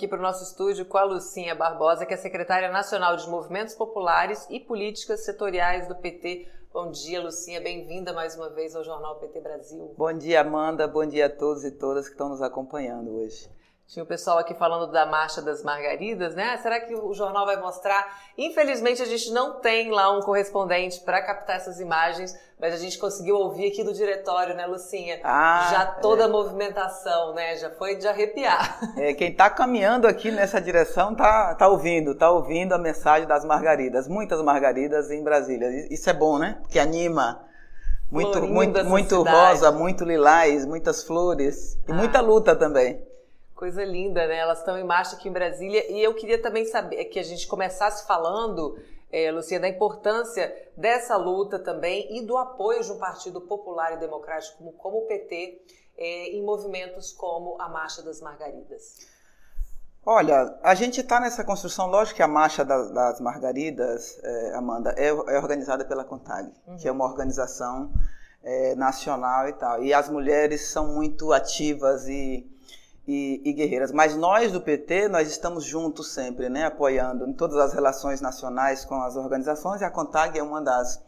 aqui para o nosso estúdio com a Lucinha Barbosa, que é secretária nacional de Movimentos Populares e Políticas Setoriais do PT. Bom dia, Lucinha. Bem-vinda mais uma vez ao Jornal PT Brasil. Bom dia, Amanda. Bom dia a todos e todas que estão nos acompanhando hoje. Tinha o pessoal aqui falando da Marcha das Margaridas, né? Será que o jornal vai mostrar? Infelizmente, a gente não tem lá um correspondente para captar essas imagens, mas a gente conseguiu ouvir aqui do diretório, né, Lucinha? Ah, Já toda é. a movimentação, né? Já foi de arrepiar. É, quem está caminhando aqui nessa direção tá, tá ouvindo, tá ouvindo a mensagem das margaridas. Muitas margaridas em Brasília. Isso é bom, né? Que anima. Muito, muito, muito rosa, muito lilás, muitas flores e ah. muita luta também. Coisa linda, né? Elas estão em marcha aqui em Brasília. E eu queria também saber que a gente começasse falando, é, Lucia, da importância dessa luta também e do apoio de um partido popular e democrático como, como o PT é, em movimentos como a Marcha das Margaridas. Olha, a gente está nessa construção, lógico que a Marcha das, das Margaridas, é, Amanda, é, é, organizada pela CONTAG, uhum. que é uma organização é, nacional e tal. E as mulheres são muito ativas e e, e, guerreiras. Mas nós do PT, nós estamos juntos sempre, né, apoiando em todas as relações nacionais com as organizações, e a CONTAG é uma das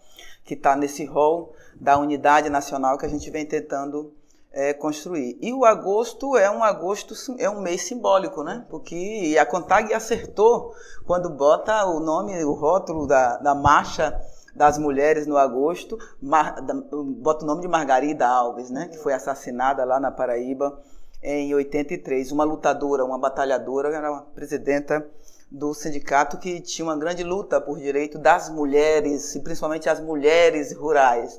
que está nesse rol da unidade nacional que a gente vem tentando é, construir. E o agosto é um agosto, é um mês simbólico, né? Porque a CONTAG acertou quando bota o nome, o rótulo da, da marcha das mulheres no agosto, mar, da, bota o nome de Margarida Alves, né? Que foi assassinada lá na Paraíba em 83, uma lutadora, uma batalhadora, era uma presidenta do sindicato que tinha uma grande luta por direito das mulheres, e principalmente as mulheres rurais.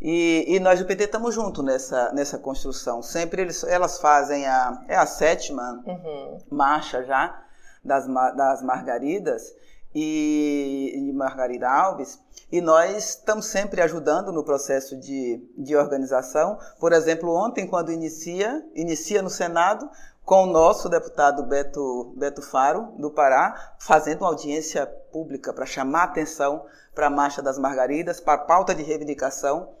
E, e nós do PT estamos juntos nessa, nessa construção. Sempre eles, elas fazem a, é a sétima uhum. marcha já das, das Margaridas, e, e Margarida Alves, e nós estamos sempre ajudando no processo de, de organização. Por exemplo, ontem, quando inicia, inicia no Senado, com o nosso deputado Beto, Beto Faro, do Pará, fazendo uma audiência pública para chamar atenção para a Marcha das Margaridas, para a pauta de reivindicação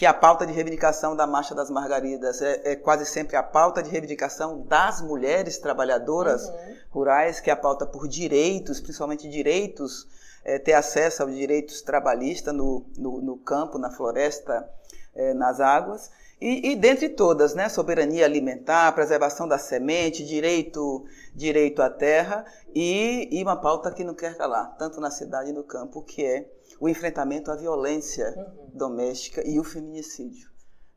que a pauta de reivindicação da Marcha das Margaridas é, é quase sempre a pauta de reivindicação das mulheres trabalhadoras uhum. rurais, que é a pauta por direitos, principalmente direitos, é, ter acesso aos direitos trabalhistas no, no, no campo, na floresta, é, nas águas. E, e, dentre todas, né, soberania alimentar, preservação da semente, direito, direito à terra e, e uma pauta que não quer calar, tanto na cidade e no campo, que é o enfrentamento à violência uhum. doméstica e o feminicídio.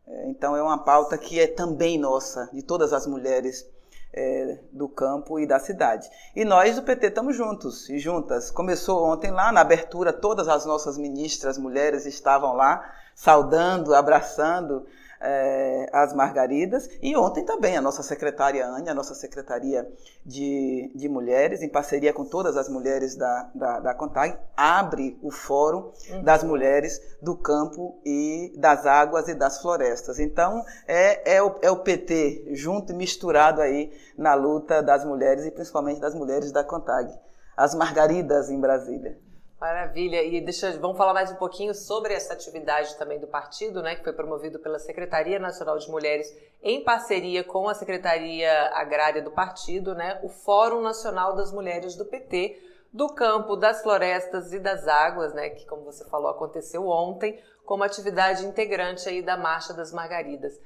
É, então, é uma pauta que é também nossa, de todas as mulheres é, do campo e da cidade. E nós do PT estamos juntos e juntas. Começou ontem lá, na abertura, todas as nossas ministras mulheres estavam lá, saudando, abraçando é, as Margaridas. E ontem também a nossa secretária Ania, a nossa secretaria de, de mulheres, em parceria com todas as mulheres da, da, da CONTAG, abre o Fórum uhum. das Mulheres do Campo e das Águas e das Florestas. Então, é, é, o, é o PT junto e misturado aí na luta das mulheres e principalmente das mulheres da CONTAG. As Margaridas em Brasília. Maravilha. E deixa, vamos falar mais um pouquinho sobre essa atividade também do partido, né, que foi promovido pela Secretaria Nacional de Mulheres em parceria com a Secretaria Agrária do partido, né, o Fórum Nacional das Mulheres do PT, do campo, das florestas e das águas, né, que como você falou aconteceu ontem, como atividade integrante aí da Marcha das Margaridas.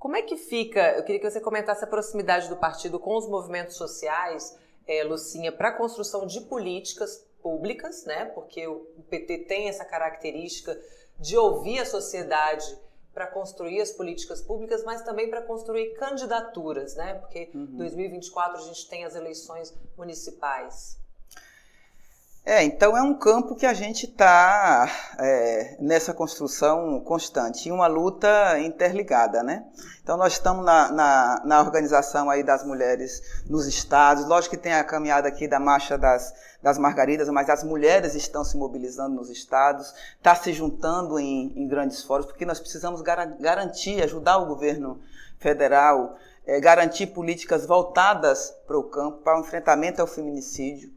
Como é que fica? Eu queria que você comentasse a proximidade do partido com os movimentos sociais, é, Lucinha, para a construção de políticas públicas, né? Porque o PT tem essa característica de ouvir a sociedade para construir as políticas públicas, mas também para construir candidaturas, né? Porque em uhum. 2024 a gente tem as eleições municipais. É, então é um campo que a gente está é, nessa construção constante, uma luta interligada, né? Então nós estamos na, na, na, organização aí das mulheres nos estados, lógico que tem a caminhada aqui da Marcha das, das Margaridas, mas as mulheres estão se mobilizando nos estados, está se juntando em, em, grandes fóruns, porque nós precisamos garantir, ajudar o governo federal, é, garantir políticas voltadas para o campo, para o enfrentamento ao feminicídio,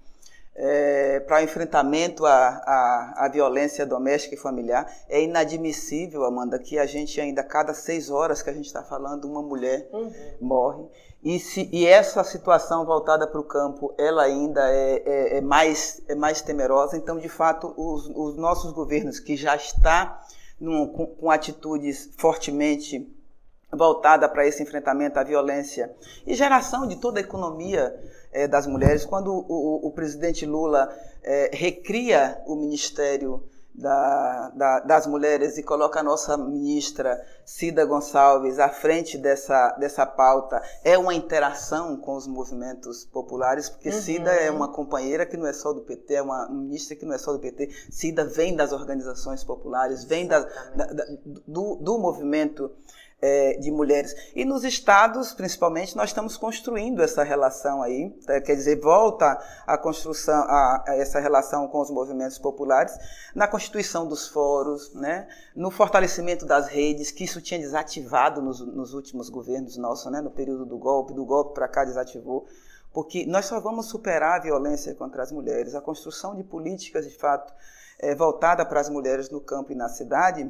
é, para o enfrentamento à, à, à, violência doméstica e familiar. É inadmissível, Amanda, que a gente ainda, cada seis horas que a gente está falando, uma mulher uhum. morre. E, se, e, essa situação voltada para o campo, ela ainda é, é, é, mais, é mais temerosa. Então, de fato, os, os nossos governos, que já está num, com, com atitudes fortemente voltada para esse enfrentamento à violência e geração de toda a economia é, das mulheres. Quando o, o, o presidente Lula é, recria o Ministério da, da, das Mulheres e coloca a nossa ministra Cida Gonçalves à frente dessa, dessa pauta, é uma interação com os movimentos populares, porque uhum. Cida é uma companheira que não é só do PT, é uma ministra que não é só do PT. Cida vem das organizações populares, vem da, do, do movimento é, de mulheres. E nos estados, principalmente, nós estamos construindo essa relação aí, tá? quer dizer, volta a construção, a, a, essa relação com os movimentos populares, na constituição dos fóruns, né? no fortalecimento das redes, que isso tinha desativado nos, nos últimos governos nossos, né? no período do golpe, do golpe para cá desativou porque nós só vamos superar a violência contra as mulheres, a construção de políticas, de fato, é, voltada para as mulheres no campo e na cidade,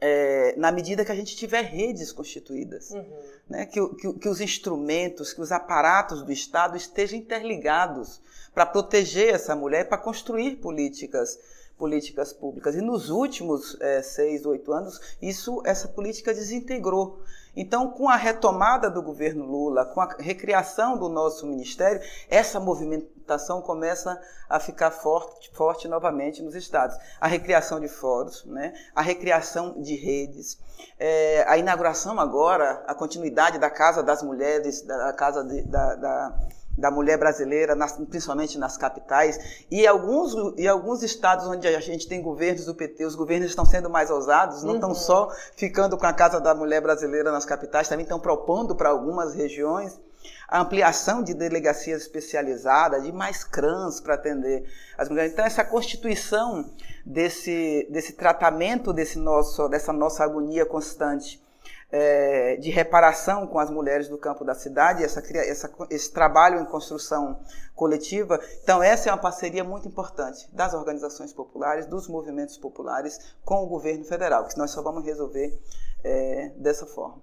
é, na medida que a gente tiver redes constituídas, uhum. né? que, que, que, os instrumentos, que os aparatos do Estado estejam interligados para proteger essa mulher, para construir políticas políticas públicas. E nos últimos é, seis, oito anos, isso, essa política desintegrou. Então, com a retomada do governo Lula, com a recriação do nosso ministério, essa movimentação começa a ficar forte, forte novamente nos estados. A recriação de fóruns, né? a recriação de redes, é, a inauguração agora, a continuidade da Casa das Mulheres, da Casa de, da, da da mulher brasileira, nas, principalmente nas capitais, e alguns, e alguns estados onde a gente tem governos do PT, os governos estão sendo mais ousados, não uhum. estão só ficando com a Casa da Mulher Brasileira nas capitais, também estão propondo para algumas regiões a ampliação de delegacias especializadas, de mais crãs para atender as mulheres. Então, essa constituição desse, desse tratamento desse nosso, dessa nossa agonia constante é, de reparação com as mulheres do campo da cidade, essa, essa, esse trabalho em construção coletiva. Então, essa é uma parceria muito importante das organizações populares, dos movimentos populares com o governo federal, que nós só vamos resolver é, dessa forma.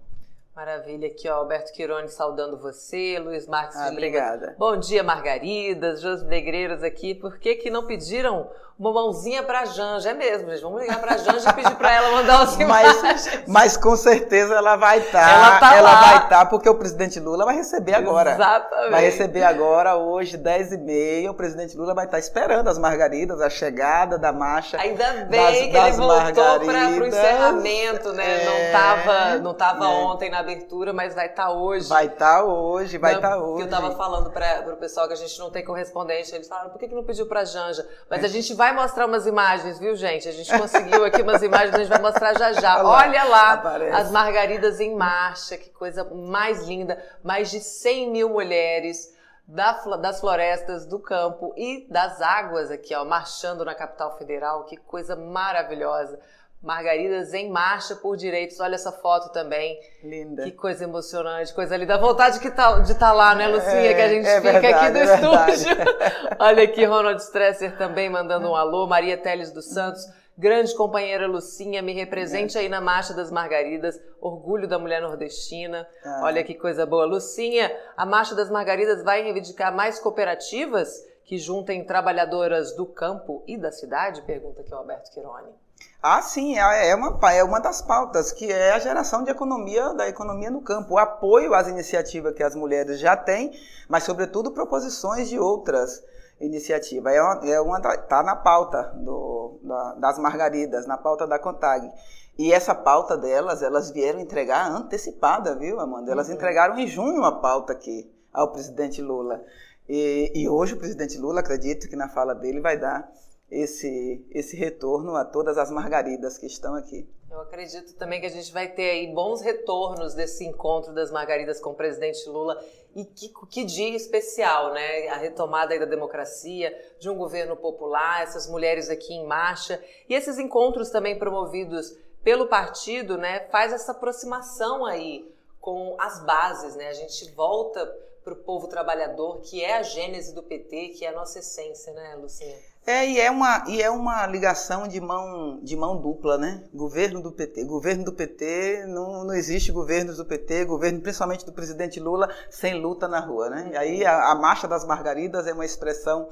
Maravilha, aqui ó, Alberto Quirone saudando você, Luiz Marques ah, Obrigada. Bom dia, Margaridas, Jos Negreiros aqui. Por que que não pediram uma mãozinha pra Janja. É mesmo, gente. Vamos ligar pra Janja e pedir pra ela mandar umas imagens. Mas, mas com certeza ela vai estar. Tá, ela, tá ela vai estar, tá, porque o presidente Lula vai receber agora. Exatamente. Vai receber agora, hoje, 10h30. O presidente Lula vai estar esperando as margaridas, a chegada da marcha. Ainda bem das, que ele voltou para o encerramento, né? É... Não estava não tava é. ontem na abertura, mas vai estar tá hoje. Vai estar tá hoje, vai estar tá hoje. eu estava falando para o pessoal que a gente não tem correspondente. Eles falaram, por que, que não pediu pra Janja? Mas é. a gente vai mostrar umas imagens, viu, gente? A gente conseguiu aqui umas imagens, a gente vai mostrar já já. Olha lá, Aparece. as margaridas em marcha, que coisa mais linda. Mais de 100 mil mulheres das florestas, do campo e das águas aqui, ó, marchando na capital federal. Que coisa maravilhosa. Margaridas em marcha por direitos. Olha essa foto também. Linda. Que coisa emocionante, coisa linda. A vontade que tá, de estar tá lá, né, Lucinha? É, que a gente é fica verdade, aqui do é estúdio. Olha aqui, Ronald Stresser também mandando um alô. Maria Teles dos Santos. Grande companheira Lucinha, me represente é. aí na Marcha das Margaridas, orgulho da mulher nordestina. Ah. Olha que coisa boa. Lucinha, a Marcha das Margaridas vai reivindicar mais cooperativas que juntem trabalhadoras do campo e da cidade? Pergunta aqui o Alberto Quironi. Ah, sim, é, é uma, é uma das pautas, que é a geração de economia, da economia no campo, o apoio às iniciativas que as mulheres já têm, mas, sobretudo, proposições de outras iniciativas. É uma, é uma tá na pauta do, da, das margaridas, na pauta da CONTAG. E essa pauta delas, elas vieram entregar antecipada, viu, Amanda? Elas uhum. entregaram em junho a pauta aqui ao presidente Lula. E, e hoje o presidente Lula, acredito que na fala dele vai dar esse, esse retorno a todas as margaridas que estão aqui. Eu acredito também que a gente vai ter aí bons retornos desse encontro das margaridas com o presidente Lula e que, que dia especial, né? A retomada da democracia, de um governo popular, essas mulheres aqui em marcha e esses encontros também promovidos pelo partido, né? Faz essa aproximação aí com as bases, né? A gente volta para o povo trabalhador, que é a gênese do PT, que é a nossa essência, né, Lucinha? É, e é uma, e é uma ligação de mão, de mão dupla, né? Governo do PT. Governo do PT, não, não existe governos do PT, governo principalmente do presidente Lula, sem luta na rua, né? E aí a, a Marcha das Margaridas é uma expressão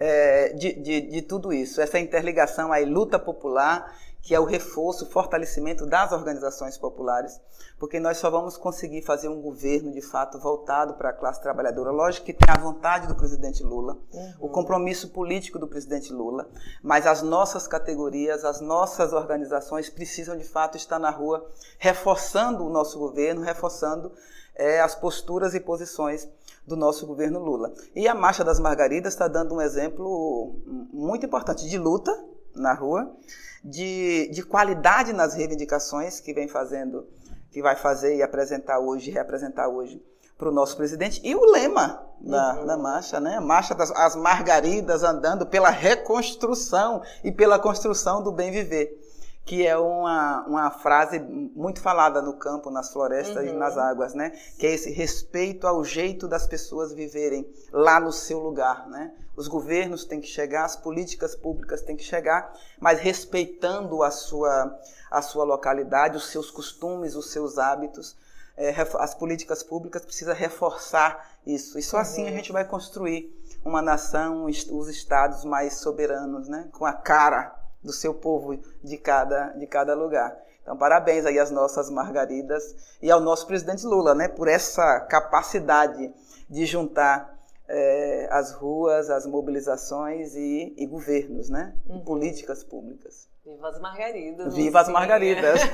é, de, de, de tudo isso, essa interligação aí, luta popular que é o reforço, o fortalecimento das organizações populares, porque nós só vamos conseguir fazer um governo de fato voltado para a classe trabalhadora. Lógico que tem a vontade do presidente Lula, uhum. o compromisso político do presidente Lula, mas as nossas categorias, as nossas organizações precisam de fato estar na rua, reforçando o nosso governo, reforçando é, as posturas e posições do nosso governo Lula. E a Marcha das Margaridas está dando um exemplo muito importante de luta na rua, de, de qualidade nas reivindicações que vem fazendo, que vai fazer e apresentar hoje, reapresentar hoje para o nosso presidente. E o lema da, uhum. da marcha, né? Marcha das as margaridas andando pela reconstrução e pela construção do bem viver que é uma, uma frase muito falada no campo, nas florestas uhum. e nas águas, né? Que é esse respeito ao jeito das pessoas viverem lá no seu lugar, né? Os governos têm que chegar, as políticas públicas têm que chegar, mas respeitando a sua, a sua localidade, os seus costumes, os seus hábitos. É, as políticas públicas precisam reforçar isso. E só uhum. assim a uhum. gente vai construir uma nação, os estados mais soberanos, né? Com a cara do seu povo de cada, de cada lugar. Então, parabéns aí às nossas margaridas e ao nosso presidente Lula, né, por essa capacidade de juntar é, as ruas, as mobilizações e, e governos, né, uhum. políticas públicas. Viva as margaridas. Viva as margaridas.